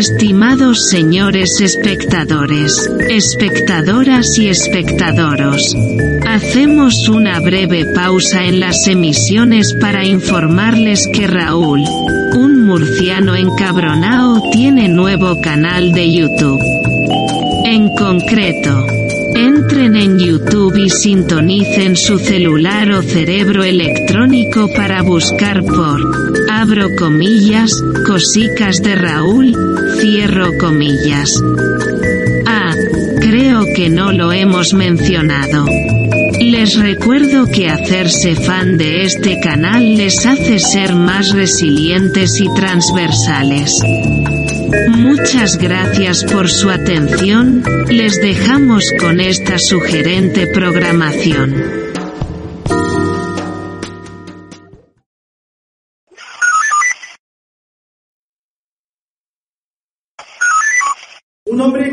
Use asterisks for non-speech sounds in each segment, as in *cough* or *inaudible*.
Estimados señores espectadores, espectadoras y espectadoros, hacemos una breve pausa en las emisiones para informarles que Raúl, un murciano encabronao, tiene nuevo canal de YouTube. En concreto, Entren en YouTube y sintonicen su celular o cerebro electrónico para buscar por, abro comillas, cosicas de Raúl, cierro comillas. Ah, creo que no lo hemos mencionado. Les recuerdo que hacerse fan de este canal les hace ser más resilientes y transversales. Muchas gracias por su atención, les dejamos con esta sugerente programación.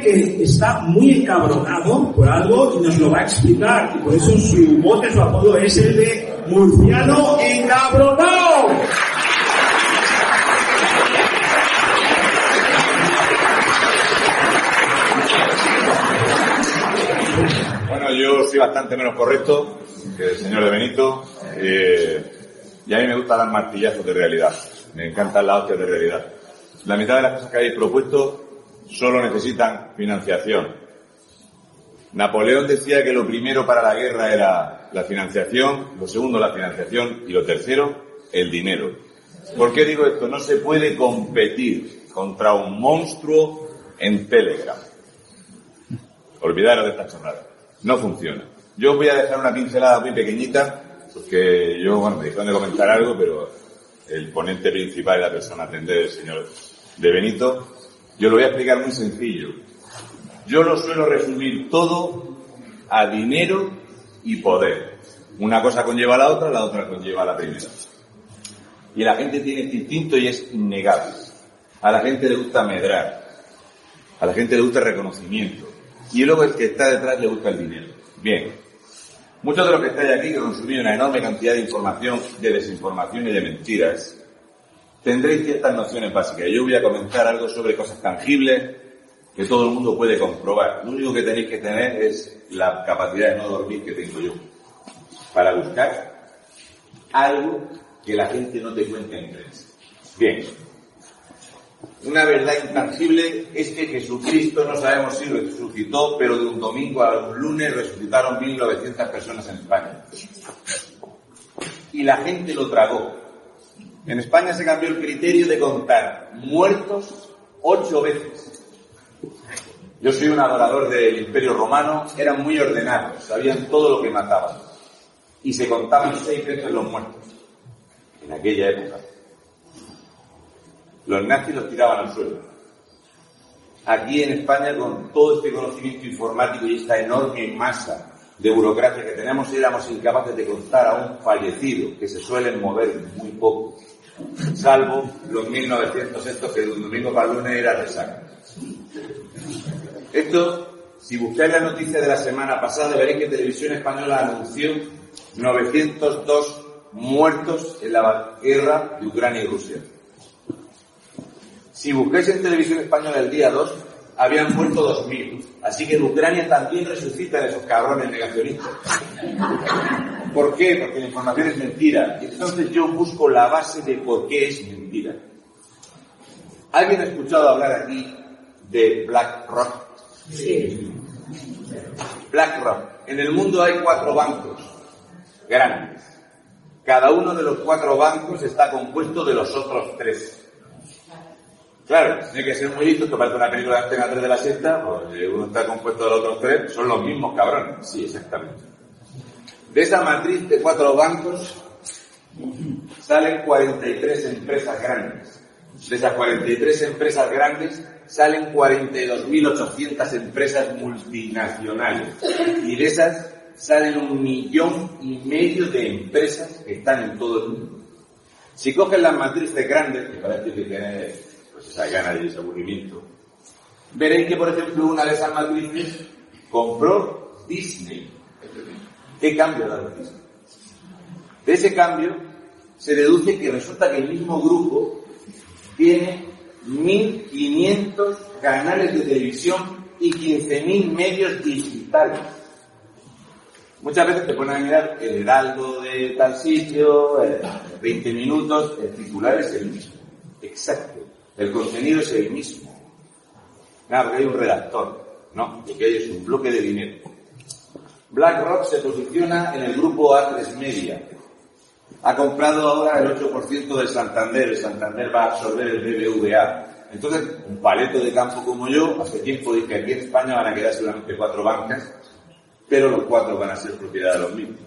Que está muy encabronado por algo y nos lo va a explicar, y por eso su mote, su apodo es el de Murciano Encabronado. Bueno, yo soy bastante menos correcto que el señor de Benito. eh, y a mí me gusta dar martillazos de realidad. Me encantan las hostias de realidad. La mitad de las cosas que habéis propuesto solo necesitan financiación. Napoleón decía que lo primero para la guerra era la financiación, lo segundo la financiación y lo tercero el dinero. ¿Por qué digo esto? No se puede competir contra un monstruo en Telegram. Olvidaros de esta chorrada. No funciona. Yo voy a dejar una pincelada muy pequeñita, porque yo, bueno, me dijeron de comentar algo, pero el ponente principal es la persona a atender, el señor de Benito. Yo lo voy a explicar muy sencillo. Yo lo suelo resumir todo a dinero y poder. Una cosa conlleva a la otra, la otra conlleva a la primera. Y la gente tiene este instinto y es innegable. A la gente le gusta medrar. A la gente le gusta el reconocimiento. Y luego el que está detrás le gusta el dinero. Bien. Muchos de los que estáis aquí, que consumís una enorme cantidad de información, de desinformación y de mentiras, tendréis ciertas nociones básicas. Yo voy a comentar algo sobre cosas tangibles que todo el mundo puede comprobar. Lo único que tenéis que tener es la capacidad de no dormir que tengo yo. Para buscar algo que la gente no te cuente en prensa. Bien. Una verdad intangible es que Jesucristo no sabemos si resucitó, pero de un domingo a un lunes resucitaron 1.900 personas en España. Y la gente lo tragó. En España se cambió el criterio de contar muertos ocho veces. Yo soy un adorador del Imperio Romano, eran muy ordenados, sabían todo lo que mataban. Y se contaban seis veces los muertos. En aquella época. Los nazis los tiraban al suelo. Aquí en España, con todo este conocimiento informático y esta enorme masa de burocracia que tenemos, éramos incapaces de contar a un fallecido, que se suelen mover muy poco, salvo los 1900 estos que de un domingo para el lunes era resaca. Esto, si buscáis la noticia de la semana pasada, veréis que Televisión Española anunció 902 muertos en la guerra de Ucrania y Rusia. Si buscáis en televisión española el día 2, habían muerto 2.000. Así que en Ucrania también resucitan esos cabrones negacionistas. ¿Por qué? Porque la información es mentira. Entonces yo busco la base de por qué es mentira. ¿Alguien ha escuchado hablar aquí de BlackRock? Sí. BlackRock. En el mundo hay cuatro bancos grandes. Cada uno de los cuatro bancos está compuesto de los otros tres. Claro, tiene que ser muy listo, parece una película de Antena 3 de la sexta, pues uno está compuesto de los otros tres, son los mismos cabrones. Sí, exactamente. De esa matriz de cuatro bancos salen 43 empresas grandes. De esas 43 empresas grandes salen 42.800 empresas multinacionales. Y de esas salen un millón y medio de empresas que están en todo el mundo. Si cogen las matrices grandes, que parece que tiene pues, esa gana y ese aburrimiento, veréis que, por ejemplo, una de esas matrices compró Disney. ¿Qué cambio dado Disney? De ese cambio se deduce que resulta que el mismo grupo tiene 1.500 canales de televisión y 15.000 medios digitales. Muchas veces te ponen a mirar el heraldo de tal sitio, 20 minutos, el titular es el mismo. Exacto. El contenido es el mismo. Nada, porque hay un redactor. No, lo que hay un bloque de dinero. BlackRock se posiciona en el grupo A3 Media. Ha comprado ahora el 8% del Santander. El Santander va a absorber el BBVA. Entonces, un paleto de campo como yo, hace tiempo dije que aquí en España van a quedar solamente cuatro bancas pero los cuatro van a ser propiedad de los mismos.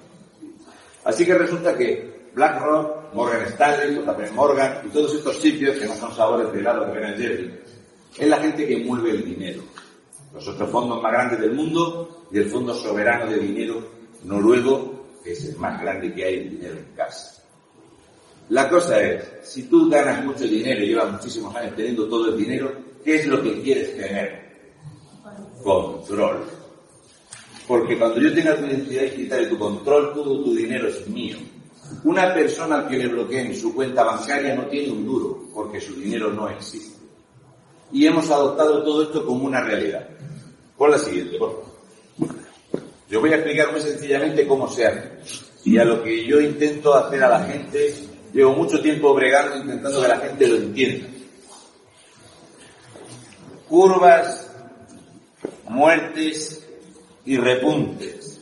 Así que resulta que BlackRock, Morgan Stanley, JP Morgan y todos estos sitios que no son sabores de helado que ven Jerry, es la gente que mueve el dinero. Los otros fondos más grandes del mundo y el Fondo Soberano de Dinero Noruego, que es el más grande que hay en dinero en casa. La cosa es, si tú ganas mucho dinero y llevas muchísimos años teniendo todo el dinero, ¿qué es lo que quieres tener? Control. Porque cuando yo tenga tu identidad digital y tu control, todo tu dinero es mío. Una persona al que le bloqueen su cuenta bancaria no tiene un duro, porque su dinero no existe. Y hemos adoptado todo esto como una realidad. Por la siguiente, por favor. Yo voy a explicar muy sencillamente cómo se hace. Y a lo que yo intento hacer a la gente, llevo mucho tiempo bregando intentando que la gente lo entienda. Curvas, muertes, y repuntes.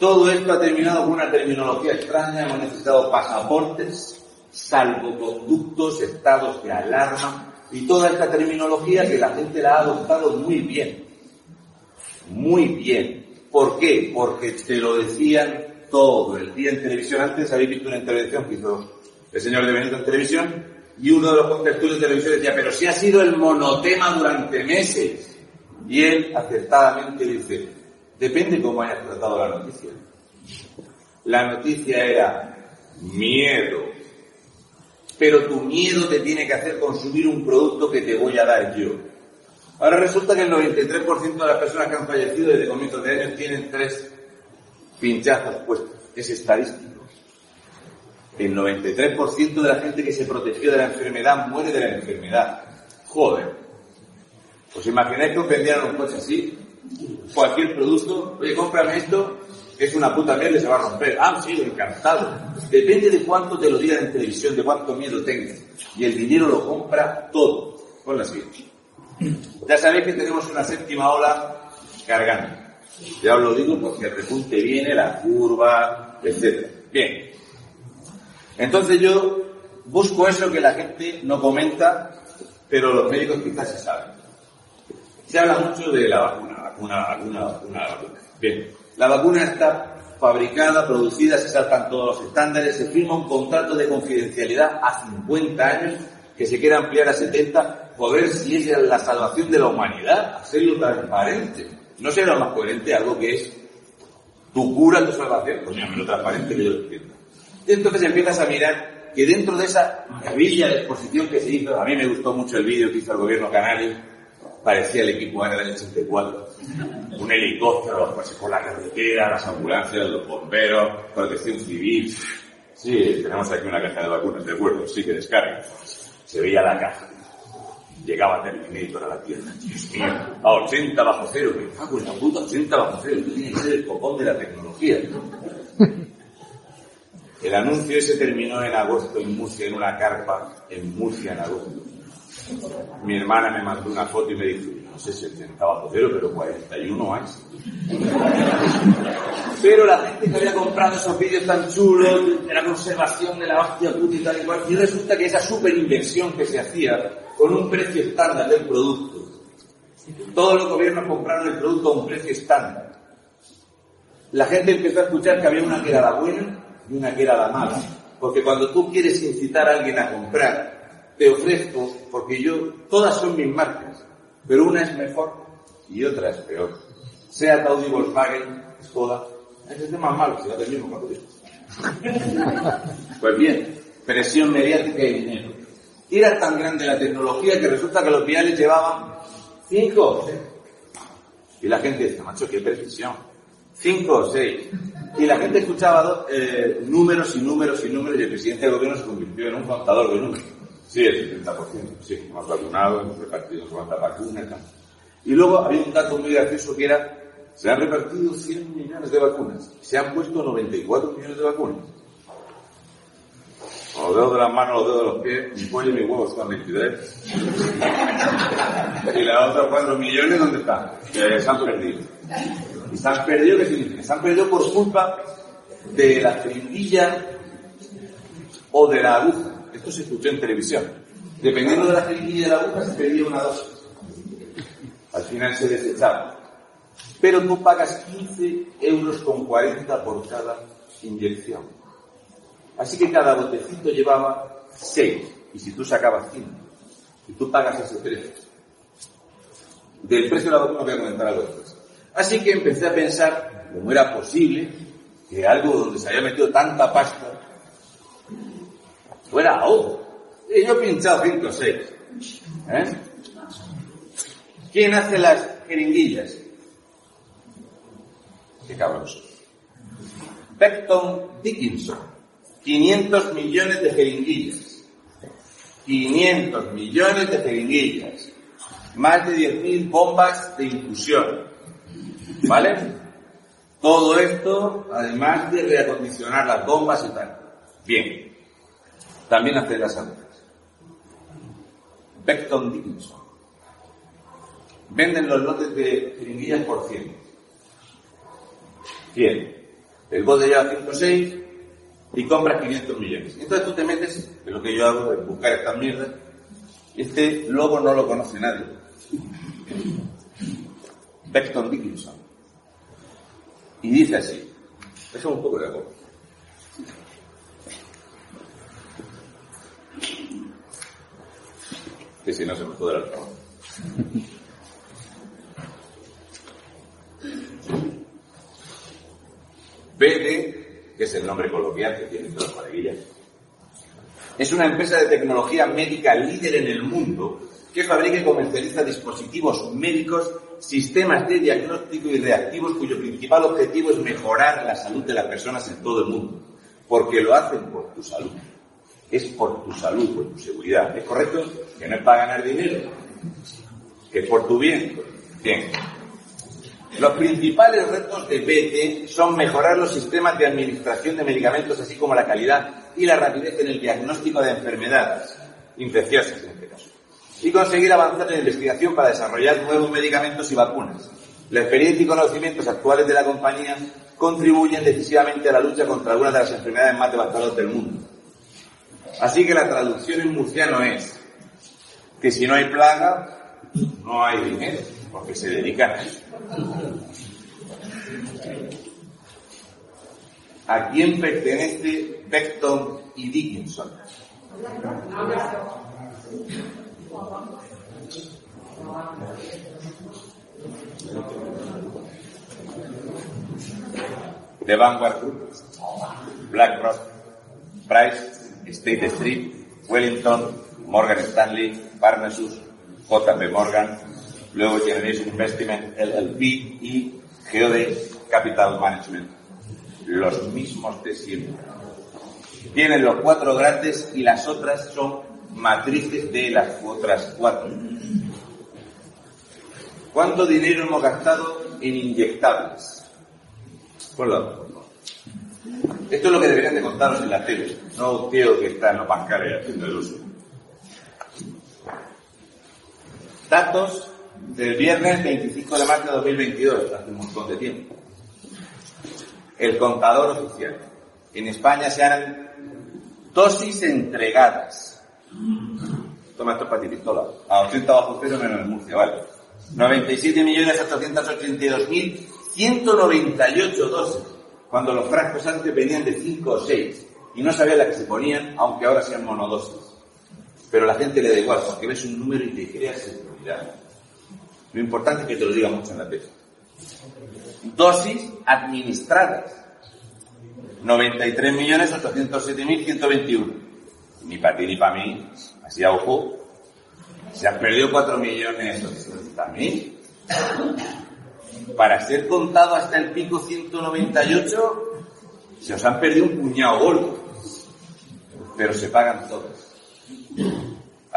Todo esto ha terminado con una terminología extraña, hemos necesitado pasaportes, salvoconductos, estados de alarma y toda esta terminología que la gente la ha adoptado muy bien. Muy bien. ¿Por qué? Porque te lo decían todo el día en televisión. Antes habéis visto una intervención que hizo el señor de Benito en televisión y uno de los contertulios de televisión decía, pero si ha sido el monotema durante meses. Y él acertadamente dice, depende cómo hayas tratado la noticia. La noticia era miedo. Pero tu miedo te tiene que hacer consumir un producto que te voy a dar yo. Ahora resulta que el 93% de las personas que han fallecido desde comienzos de años tienen tres pinchazos puestos. Es estadístico. El 93% de la gente que se protegió de la enfermedad muere de la enfermedad. Joder. ¿Os imagináis que os vendieran un coche así? Cualquier producto, oye, cómprame esto, es una puta mierda y se va a romper. Ah, sí, encantado. Depende de cuánto te lo digan en televisión, de cuánto miedo tengas. Y el dinero lo compra todo. Con la siguiente. Ya sabéis que tenemos una séptima ola cargando. Ya os lo digo porque el repunte viene, la curva, etc. Bien. Entonces yo busco eso que la gente no comenta, pero los médicos quizás se saben. Se habla mucho de la vacuna, vacuna, vacuna. Bien, la vacuna está fabricada, producida, se saltan todos los estándares, se firma un contrato de confidencialidad a 50 años que se quiere ampliar a 70, por ver si es la salvación de la humanidad, hacerlo transparente. ¿No será más coherente algo que es tu cura, tu salvación? Pues lo transparente que yo lo entiendo. Entonces empiezas a mirar que dentro de esa maravilla de exposición que se hizo, a mí me gustó mucho el vídeo que hizo el gobierno canario, parecía el equipo en el año 84. Un helicóptero pues, por la carretera, las ambulancias, los bomberos, protección civil. Sí, tenemos aquí una caja de vacunas, de acuerdo, sí que descarga. Se veía la caja. Llegaba a Terminator a la tierra. A 80 bajo cero. Me cago en la puta, 80 bajo cero. Tiene que ser el copón de la tecnología. El anuncio ese terminó en agosto en Murcia, en una carpa en Murcia en agosto. Mi hermana me mandó una foto y me dijo, no sé si 80 bajo cero, pero 41 hay. *laughs* Pero la gente que había comprado esos vídeos tan chulos de la conservación de la hostia puta y tal y cual, y resulta que esa super inversión que se hacía con un precio estándar del producto, todos los gobiernos compraron el producto a un precio estándar. La gente empezó a escuchar que había una que era la buena y una que era la mala. Porque cuando tú quieres incitar a alguien a comprar, te ofrezco, porque yo, todas son mis marcas, pero una es mejor y otra es peor. Sea Audi, Volkswagen, Skoda, es el más malo, si va del mismo capítulo. Pues bien, presión mediática y dinero. Era tan grande la tecnología que resulta que los viales llevaban cinco o seis. Y la gente dice, macho, qué precisión. Cinco o seis. Y la gente escuchaba eh, números y números y números y el presidente del gobierno se convirtió en un contador de números. Sí, el 70%, sí, hemos vacunado, hemos repartido cuántas vacunas y tal. Y luego había un dato muy gracioso que era, se han repartido 100 millones de vacunas, se han puesto 94 millones de vacunas. Los dedos de las manos, los dedos de los pies, mi pollo y mi huevo están 23. y las otras 4 millones, ¿dónde están? Se han perdido. ¿Y se han perdido qué significa? Se han perdido por culpa de la jeringuilla o de la aguja. Esto se escuchó en televisión. Dependiendo de la jeringuilla de la aguja, se perdía una dosis. Al final se desechaba. Pero tú pagas 15 euros con 40 por cada inyección. Así que cada botecito llevaba 6. Y si tú sacabas 5, y tú pagas ese precio. Del precio de la vacuna voy a comentar algo después. Así que empecé a pensar cómo era posible que algo donde se había metido tanta pasta fuera ahora. Y yo he pinchado 5 o 6. ¿Eh? ¿Quién hace las jeringuillas? Qué cabroso. Beckton Dickinson. 500 millones de jeringuillas. 500 millones de jeringuillas. Más de 10.000 bombas de infusión. ¿Vale? Todo esto, además de reacondicionar las bombas y tal. Bien. También hace las agujas. Beckton Dickinson. Venden los lotes de jeringuillas por 100. 100. El bote lleva 5 o 6 y compras 500 millones. Entonces tú te metes, que es lo que yo hago, es buscar estas mierdas. Este logo no lo conoce nadie. Beckton Dickinson. Y dice así. Déjame un poco de agua. Que si no se me puede el trabajo. BD, que es el nombre coloquial que tiene todas las cuadriguillas, es una empresa de tecnología médica líder en el mundo que fabrica y comercializa dispositivos médicos, sistemas de diagnóstico y reactivos cuyo principal objetivo es mejorar la salud de las personas en todo el mundo. Porque lo hacen por tu salud. Es por tu salud, por tu seguridad. ¿Es correcto? Que no es para ganar dinero. Que es por tu bien. Bien. Los principales retos de BT son mejorar los sistemas de administración de medicamentos, así como la calidad y la rapidez en el diagnóstico de enfermedades infecciosas en este caso, y conseguir avanzar en la investigación para desarrollar nuevos medicamentos y vacunas. La experiencia y conocimientos actuales de la compañía contribuyen decisivamente a la lucha contra algunas de las enfermedades más devastadoras del mundo. Así que la traducción en murciano es que si no hay plaga, no hay dinero, porque se dedican a eso. ¿A quién pertenece Beckton y Dickinson? The Vanguard Group, BlackRock, Price, State Street, Wellington, Morgan Stanley, Parnassus, JP Morgan, luego Generation Investment, LLP y Geode Capital Management. Los mismos de siempre. Tienen los cuatro grandes y las otras son matrices de las otras cuatro. ¿Cuánto dinero hemos gastado en inyectables? Por lado. Esto es lo que deberían de contaros en la tele, no un tío que está en los bancarios haciendo el uso. Datos del viernes 25 de marzo de 2022, hace un montón de tiempo. El contador oficial. En España se han dosis entregadas. Toma esto para ti, pistola. A 80 bajo cero menos en Murcia, vale. 97.882.198 dosis. cuando los frascos antes venían de 5 o 6 y no sabía la que se ponían, aunque ahora sean monodosis. Pero la gente le da igual, porque ves un número y te creas Lo importante es que te lo diga mucho en la tesis. Dosis administradas. 93.807.121. Ni para ti ni para mí, así a ojo, se han perdido 4.800.000. Para ser contado hasta el pico 198, se os han perdido un puñado gordo. Pero se pagan todos.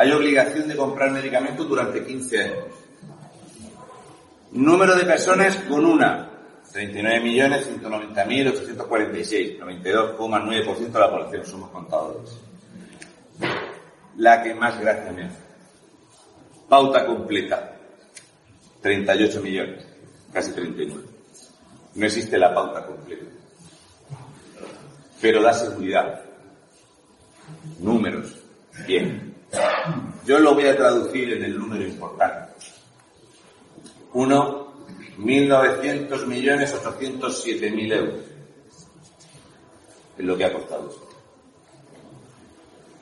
Hay obligación de comprar medicamentos durante 15 años. Número de personas con una. 39.190.846. 92,9% de la población somos contadores. La que más gracia me hace. Pauta completa. 38 millones. Casi 39. No existe la pauta completa. Pero da seguridad. Números. Bien. Yo lo voy a traducir en el número importante. Uno, 1.900 millones 807 mil euros. Es lo que ha costado esto.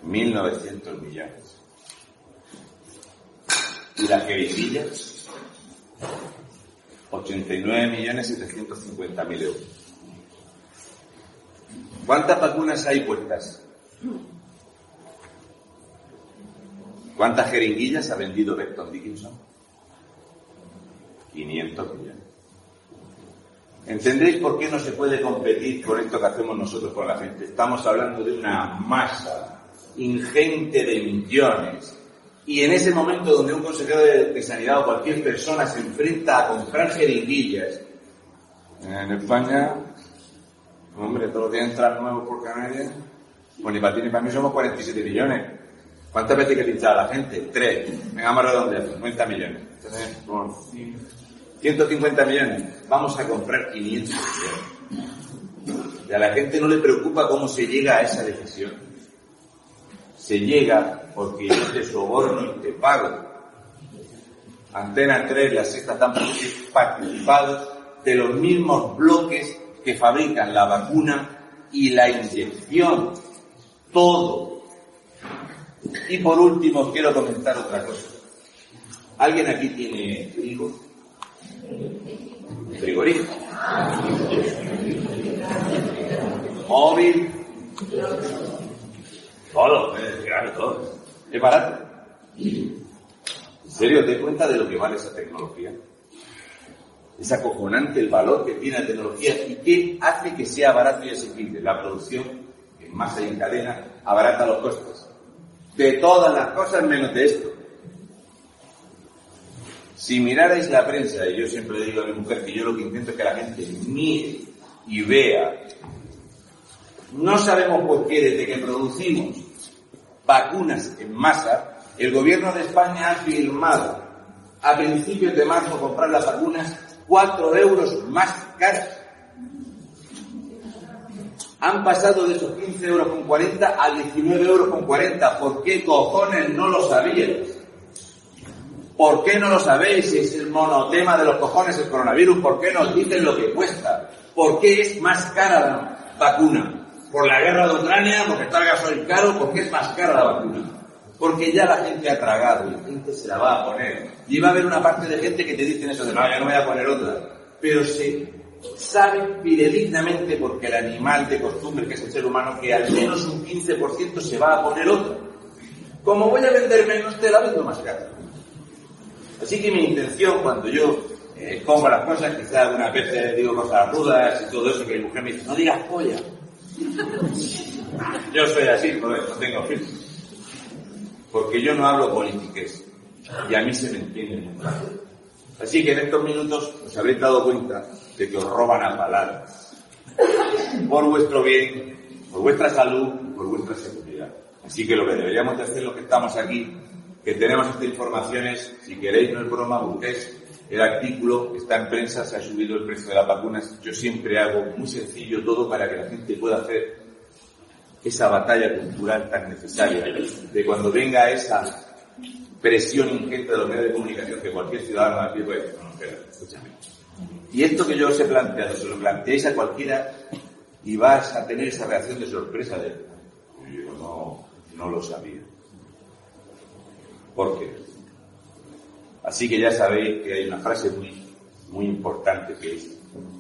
1.900 millones. Y las jeringuillas, 89 millones 750 mil euros. ¿Cuántas vacunas hay puestas? ¿Cuántas jeringuillas ha vendido Becton Dickinson? 500 millones. ¿Entendéis por qué no se puede competir con esto que hacemos nosotros con la gente? Estamos hablando de una masa ingente de millones. Y en ese momento donde un consejero de, Sanidad o cualquier persona se enfrenta a comprar jeringuillas, en España, hombre, todos los días entran nuevos por Canarias, pues ni para ti ni para mí somos 47 millones. ¿Cuántas veces hay que pinchar a la gente? Tres. Venga, más redondear, 50 millones. 150 millones. Vamos a comprar 500 millones. Y a la gente no le preocupa cómo se llega a esa decisión. Se llega porque yo te soborno y te pago. Antena 3, la sexta están participados de los mismos bloques que fabrican la vacuna y la inyección. Todo y por último, quiero comentar otra cosa. ¿Alguien aquí tiene frigo? Frigorífico. Móvil. Todo, claro, todo. Es barato. ¿En serio te cuenta de lo que vale esa tecnología? Es acojonante el valor que tiene la tecnología y qué hace que sea barato y asequible. La producción en masa y en cadena abarata los costes de todas las cosas menos de esto. Si mirarais la prensa, y yo siempre digo a mi mujer que yo lo que intento es que la gente mire y vea, no sabemos por qué desde que producimos vacunas en masa, el gobierno de España ha firmado a principios de marzo comprar las vacunas 4 euros más caras han pasado de esos 15 euros con 40 a 19 euros con 40. ¿Por qué cojones no lo sabíais? ¿Por qué no lo sabéis es el monotema de los cojones el coronavirus? ¿Por qué nos dicen lo que cuesta? ¿Por qué es más cara la vacuna? ¿Por la guerra de Ucrania? ¿Porque está el gasoil caro? ¿Por qué es más cara la vacuna? Porque ya la gente ha tragado y la gente se la va a poner. Y va a haber una parte de gente que te dicen eso de no, ya no voy a poner otra. Pero se saben fidedignamente, porque el animal de costumbre, que es el ser humano, que al menos un 15% se va a poner otro. Como voy a vender menos, te la vendo más caro. Así que mi intención cuando yo eh, compro las cosas, quizás algunas veces digo cosas rudas y todo eso, que mi mujer me dice, no digas polla. *laughs* yo soy así, no tengo fin. Porque yo no hablo políticas y a mí se me entiende Así que en estos minutos os habréis dado cuenta de que os roban a palabras. Por vuestro bien, por vuestra salud, por vuestra seguridad. Así que lo que deberíamos de hacer los que estamos aquí, que tenemos estas informaciones, si queréis no es broma, busquéis el artículo, está en prensa, se ha subido el precio de las vacunas. Yo siempre hago muy sencillo todo para que la gente pueda hacer esa batalla cultural tan necesaria, de cuando venga esa presión ingente de los medios de comunicación que cualquier ciudadano aquí puede decir, escúchame Y esto que yo os he planteado, se lo planteáis a cualquiera y vas a tener esa reacción de sorpresa de, yo no, lo sabía. ¿Por qué? Así que ya sabéis que hay una frase muy, muy importante que es,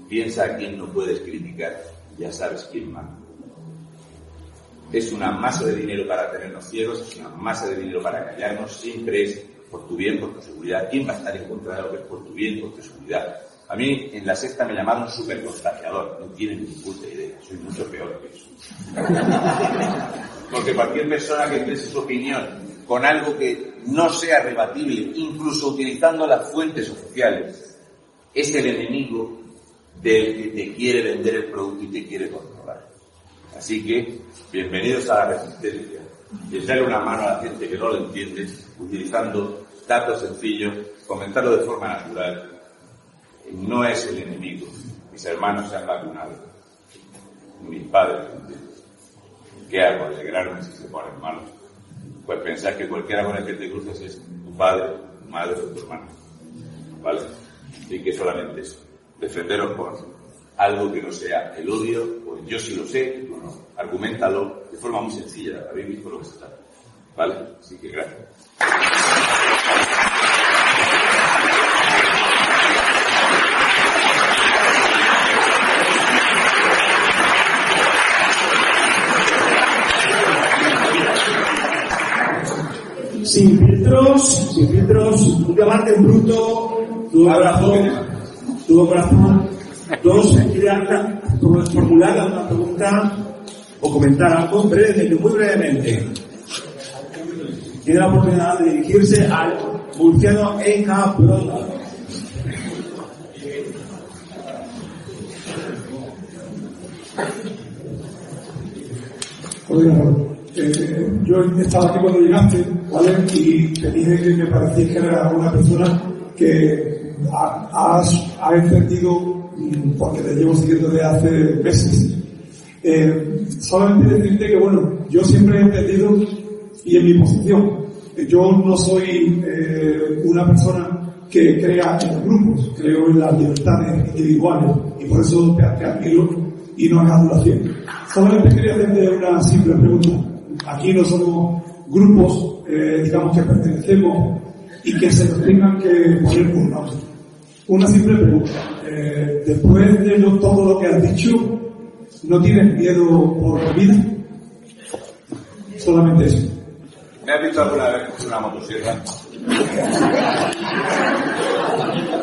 piensa a quién no puedes criticar, ya sabes quién manda. Es una masa de dinero para tenernos ciegos, es una masa de dinero para callarnos, siempre es por tu bien, por tu seguridad. ¿Quién va a estar en contra de lo que es por tu bien, por tu seguridad? A mí en la sexta me llamaron super contagiador, no tienen ni puta idea, soy mucho peor que eso. Porque cualquier persona que exprese su opinión con algo que no sea rebatible, incluso utilizando las fuentes oficiales, es el enemigo del que te quiere vender el producto y te quiere controlar. Así que, bienvenidos a la resistencia. Y una mano a la gente que no lo entiende, utilizando datos sencillos, comentarlo de forma natural. No es el enemigo. Mis hermanos se han vacunado. Mis padres. ¿Qué hago? Alegrarme si se ponen malos. Pues pensar que cualquiera con el que te cruces es tu padre, tu madre o tu hermano. ¿Vale? Y que solamente eso. Defenderos con algo que no sea el odio, pues yo sí lo sé, no, no. Argumentalo de forma muy sencilla, habéis visto lo que se trata. ¿Vale? Así que gracias. Sin filtros, sin filtros, un debate bruto, tuvo corazón, tuvo corazón. Dos, formular una pregunta o comentar algo brevemente, muy brevemente. Tiene la oportunidad de dirigirse al murciano Bronda. Oiga, eh, yo estaba aquí cuando llegaste, ¿vale? Y te dije que me parecía que era una persona que ha- ha entendido, mm, porque te llevo siguiendo desde hace meses. Eh, solamente decirte que, bueno, yo siempre he entendido y en mi posición, que yo no soy eh, una persona que crea en los grupos, creo en las libertades individuales y por eso te, te admiro y no hagas adulación. Solamente quería hacerte una simple pregunta. Aquí no somos grupos, eh, digamos, que pertenecemos y que se nos tengan que poner por lado. Una simple pregunta. Eh, después de todo lo que has dicho, ¿no tienes miedo por la vida? Solamente eso. ¿Me has visto alguna vez con una motosierra?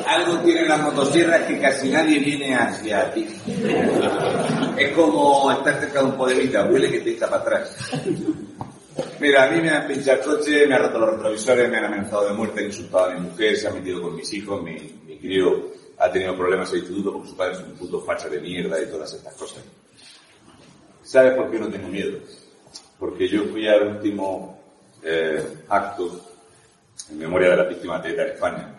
Algo tienen las motosierras que casi nadie viene hacia ti. Es como estar cerca de un poderita, huele que te echa para atrás. Mira, a mí me han pinchado el coche, me han roto los retrovisores, me han amenazado de muerte, han insultado a mi mujer, se han metido con mis hijos, mi, mi crío ha tenido problemas en el instituto porque su padre es un puto facha de mierda y todas estas cosas. ¿Sabes por qué no tengo miedo? Porque yo fui al último eh, acto en memoria de las víctimas de ETA en España.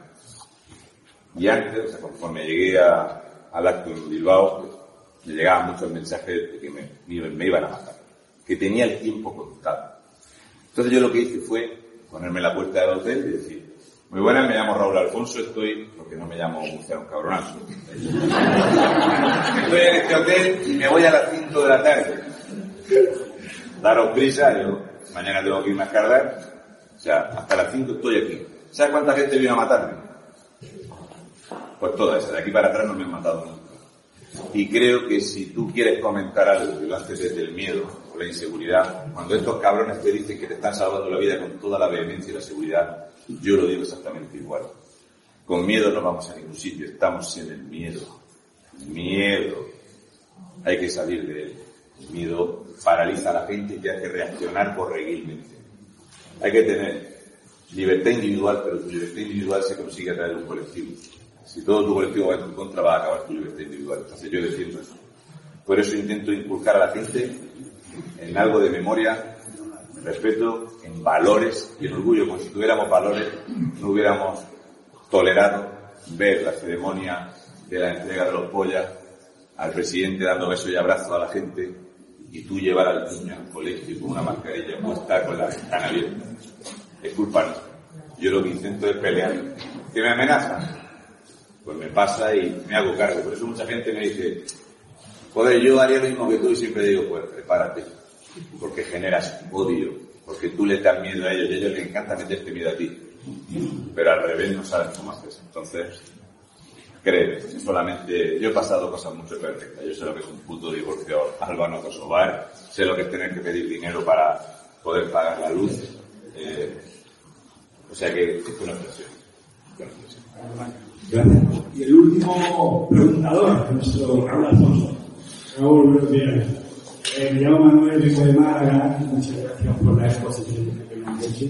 Y antes, o sea, conforme llegué a- al acto en Bilbao, me llegaban muchos mensajes de que me, me- iban a matar, que tenía el tiempo contado. Entonces yo lo que hice fue ponerme en la puerta del hotel y decir, muy buenas, me llamo Raúl Alfonso, estoy, porque no me llamo Murciano Cabronazo. Estoy en este hotel y me voy a las 5 de la tarde. Daros prisa, yo mañana tengo que irme a cargar. O sea, hasta las 5 estoy aquí. ¿Sabes cuánta gente vino a matarme? Pues toda esa, de aquí para atrás no me han matado nunca. Y creo que si tú quieres comentar algo que lo haces desde el miedo o la inseguridad, cuando estos cabrones te dicen que te están salvando la vida con toda la vehemencia y la seguridad, yo lo digo exactamente igual. Con miedo no vamos a ningún sitio, estamos en el miedo. Miedo. Hay que salir de él. El miedo paraliza a la gente y te hace reaccionar corregilmente. Hay que tener libertad individual, pero tu libertad individual se consigue a través de un colectivo. Si todo tu colectivo va en tu contra, va a acabar tu libertad individual. Entonces yo defiendo eso. Por eso intento inculcar a la gente en algo de memoria, respeto, en valores y en orgullo. Como si tuviéramos valores, no hubiéramos tolerado ver la ceremonia de la entrega de los pollas al presidente dando besos y abrazos a la gente y tú llevar al niño al colegio con una mascarilla puesta con la ventana abierta. Es culpa nuestra. Yo lo que intento es pelear. ¿Que me amenazan? Pues me pasa y me hago cargo. Por eso mucha gente me dice, joder, yo haría lo mismo que tú y siempre digo, pues prepárate, porque generas odio, porque tú le das miedo a ellos y a ellos les encanta meterte miedo a ti. Pero al revés no saben cómo haces. Entonces, créeme, solamente, yo he pasado cosas mucho perfectas. Yo sé lo que es un puto divorcio albano kosovar, sé lo que es tener que pedir dinero para poder pagar la luz. Eh, o sea que es una expresión. Gracias. Y el último preguntador, nuestro Raúl Alfonso. Raúl, buenos días. Eh, me llamo Manuel, vengo de Málaga. Muchas gracias por la exposición que me han hecho.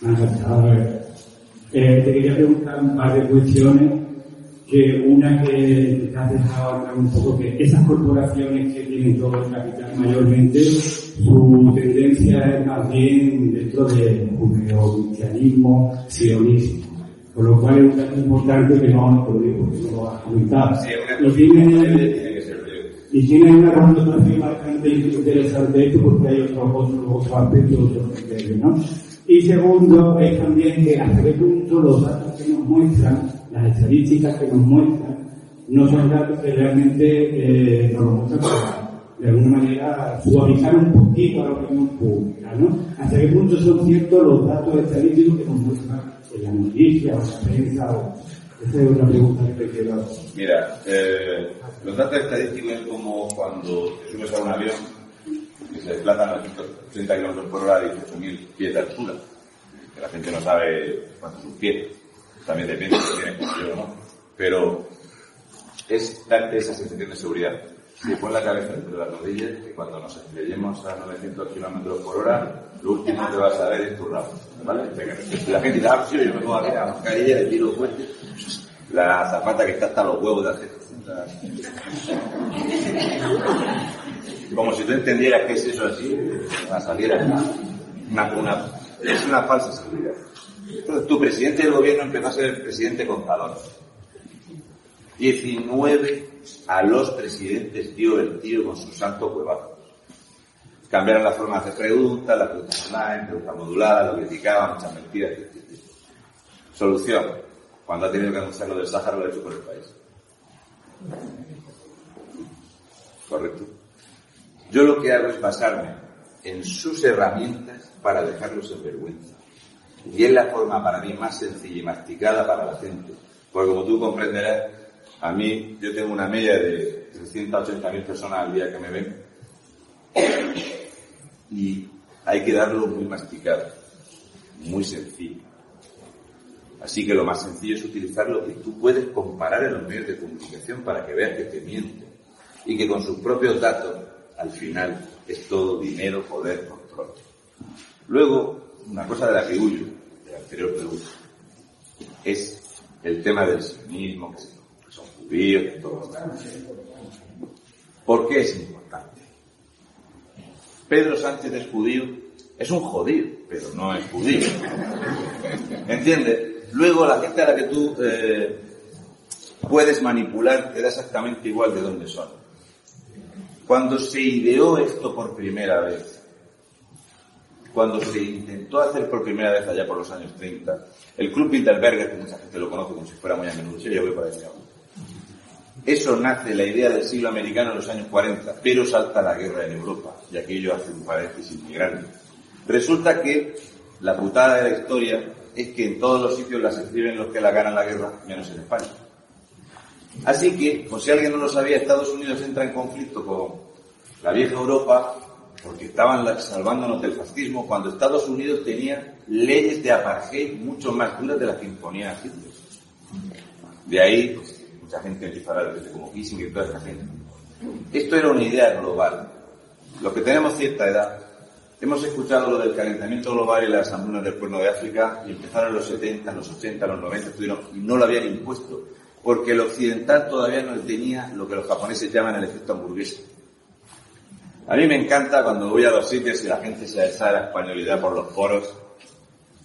Me ha encantado. Eh, te quería preguntar un par de cuestiones. Que una que te has dejado hablar un poco, que esas corporaciones que tienen todo el capital mayormente, su tendencia es más bien dentro del judeo-cristianismo, sionismo. Por lo cual es un dato importante que no lo digo, porque no lo has comentado. Y tiene, y tiene una connotación bastante interesante esto porque hay otros otros otros aspectos, otros criterios, ¿no? Y segundo, es también que hasta qué punto los datos que nos muestran, las estadísticas que nos muestran, no son datos que realmente eh, nos lo muestran para, de alguna manera, suavizar un poquito a la opinión pública, ¿no? Hasta qué punto son ciertos los datos estadísticos que nos muestran la noticia o la. Esa es una pregunta que te quiero. Mira, eh, los datos estadísticos es como cuando te subes a un avión que se desplaza a 930 km por hora y 18.000 pies de altura. Que la gente no sabe cuántos son pies. También depende si tiene control o no. Pero es darte esa sensación de seguridad. Si pon la cabeza entre las rodillas, que cuando nos estrellemos a 900 km por hora, lo último que vas a ver es tu rabo. ¿Vale? La gente dice, ah, sí, yo me pongo a la mascarilla, le tiro fuerte. La zapata que está hasta los huevos de hacer. Como si tú entendieras que es eso así, va salir una, una, es una falsa seguridad. Entonces, tu presidente del gobierno empezó a ser presidente contador. 19 a los presidentes dio el tío con sus santos huevazos. Cambiaron la forma de hacer preguntas, las preguntas online, preguntas moduladas, lo criticaban, muchas mentiras, etc. Solución. Cuando ha tenido que anunciar lo del Sáhara, lo ha hecho por el país. Correcto. Yo lo que hago es basarme en sus herramientas para dejarlos en vergüenza. Y es la forma para mí más sencilla y masticada para la gente. Porque como tú comprenderás, a mí yo tengo una media de 380.000 personas al día que me ven. Y hay que darlo muy masticado, muy sencillo. Así que lo más sencillo es utilizar lo que tú puedes comparar en los medios de comunicación para que veas que te mienten. Y que con sus propios datos, al final, es todo dinero, poder, control. Luego, una cosa de la que huyo, de la anterior pregunta, es el tema del sionismo, que son demás. ¿Por qué es importante? Pedro Sánchez es judío, es un jodido, pero no es judío. ¿Entiendes? Luego la gente a la que tú eh, puedes manipular te da exactamente igual de dónde son. Cuando se ideó esto por primera vez, cuando se intentó hacer por primera vez allá por los años 30, el Club Bilderberger, que mucha gente lo conoce como si fuera muy a menudo, yo voy para allá. Eso nace la idea del siglo americano en los años 40, pero salta la guerra en Europa, y aquello hace un paréntesis muy grande. Resulta que la putada de la historia es que en todos los sitios las escriben los que la ganan la guerra, menos en España. Así que, por si alguien no lo sabía, Estados Unidos entra en conflicto con la vieja Europa porque estaban salvándonos del fascismo cuando Estados Unidos tenía leyes de apartheid mucho más duras de las que imponía Hitler. De ahí, pues, mucha gente empieza a hablar como Kissinger y toda esta gente. Esto era una idea global. Los que tenemos cierta edad, hemos escuchado lo del calentamiento global y las hambrunas del cuerno de África y empezaron en los 70, en los 80, en los 90, estuvieron, y no lo habían impuesto, porque el occidental todavía no tenía lo que los japoneses llaman el efecto hamburguesa. A mí me encanta cuando voy a los sitios y la gente se alza la españolidad por los foros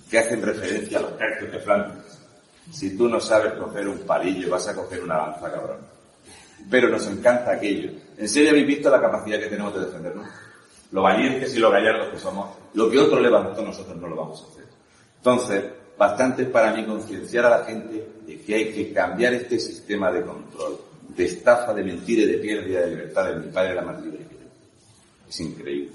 que hacen referencia a los tercios de Flandes. Si tú no sabes coger un palillo, vas a coger una lanza, cabrón. Pero nos encanta aquello. ¿En serio habéis visto la capacidad que tenemos de defendernos? Lo valientes y lo gallardos que somos. Lo que otro levantó, nosotros no lo vamos a hacer. Entonces, bastantes para mí concienciar a la gente de que hay que cambiar este sistema de control, de estafa, de mentira y de pérdida de libertad de mi padre era más libre que yo. Es increíble.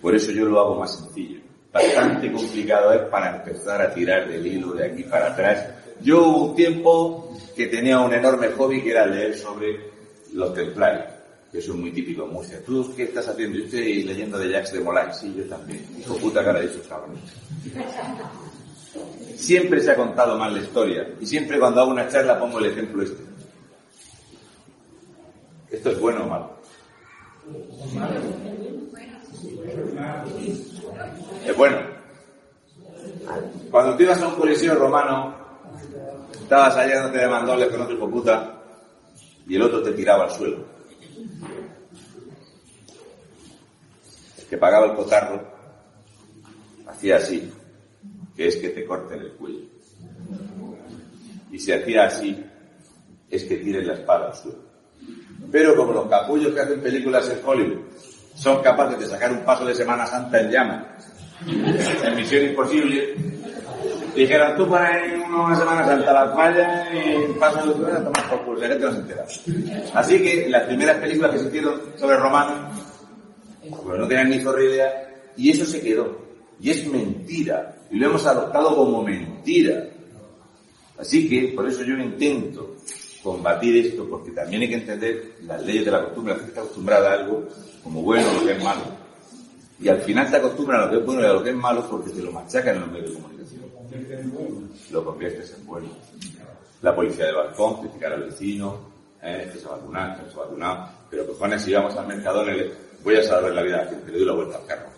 Por eso yo lo hago más sencillo. Bastante complicado es para empezar a tirar del hilo de aquí para atrás. Yo hubo un tiempo que tenía un enorme hobby que era leer sobre los templarios, que eso es muy típico en Murcia. ¿Tú qué estás haciendo? Yo estoy leyendo de Jacques de Molay. Sí, yo también. Hijo puta cara de esos cabrones. Siempre se ha contado mal la historia y siempre cuando hago una charla pongo el ejemplo este. ¿Esto es bueno o malo? Es bueno. Cuando tú ibas a un coliseo romano, estabas allá donde te mandoles con otro puta y el otro te tiraba al suelo. El que pagaba el cotarro hacía así, que es que te corten el cuello. Y si hacía así, es que tiren la espada al suelo. Pero como los capullos que hacen películas en Hollywood son capaces de sacar un paso de Semana Santa en llamas, en Misión Imposible, dijeron tú para ahí una Semana Santa las mallas y paso de a tomar por culo, se entera. Así que las primeras películas que se hicieron sobre romanos, pues no tenían ni zorra idea, y eso se quedó. Y es mentira. Y lo hemos adoptado como mentira. Así que, por eso yo intento combatir esto, porque también hay que entender las leyes de la costumbre. La gente está acostumbrada a algo como bueno o lo que es malo. Y al final te acostumbran a lo que es bueno y a lo que es malo porque te lo machacan en los medios de comunicación. Lo conviertes en bueno. La policía de balcón, criticar al vecino, eh, que se ha vacunado, que se ha. Pero cojones, si vamos al Mercadona, voy a salvar la vida a gente, le doy la vuelta al carro.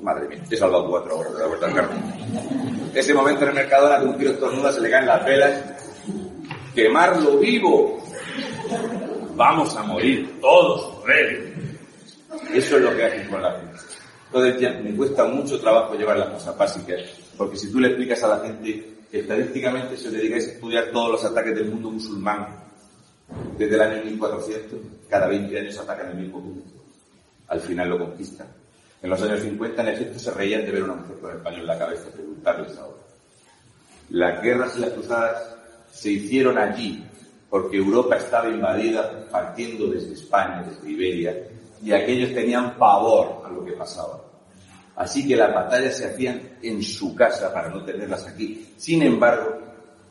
Madre mía, he salvado cuatro horas de la vuelta al carro. Ese momento en el Mercadona, que un tiro estornuda, se le caen las velas. Quemarlo vivo. Vamos a morir todos, rey. Eso es lo que hacen con la gente. Entonces me cuesta mucho trabajo llevar las cosas básicas, porque si tú le explicas a la gente que estadísticamente se dedicáis a estudiar todos los ataques del mundo musulmán desde el año 1400, cada 20 años atacan el mismo punto. Al final lo conquistan. En los años 50 en Egipto se reían de ver una mujer con el paño en la cabeza, preguntarles ahora. Las guerras y las cruzadas se hicieron allí, porque Europa estaba invadida partiendo desde España, desde Iberia, y aquellos tenían pavor a lo que pasaba. Así que las batallas se hacían en su casa para no tenerlas aquí. Sin embargo,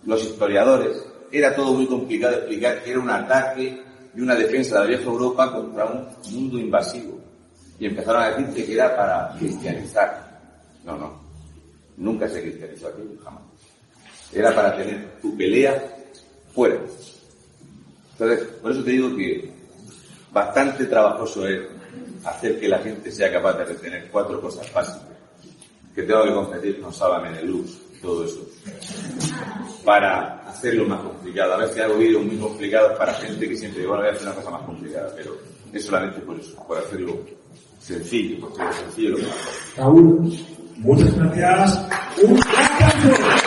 los historiadores, era todo muy complicado explicar que era un ataque y una defensa de la vieja Europa contra un mundo invasivo. Y empezaron a decir que era para cristianizar. No, no. Nunca se cristianizó aquí, jamás. Era para tener tu pelea fuera. Entonces, por eso te digo que bastante trabajoso es hacer que la gente sea capaz de retener cuatro cosas básicas. Que tengo que competir con Saba Menelux y todo eso. Para hacerlo más complicado. A veces hago vídeos muy complicados para gente que siempre digo, bueno, voy a hacer una cosa más complicada, pero es solamente por eso, por hacerlo sencillo, porque es sencillo lo que. Raúl, muchas gracias. Un aplauso.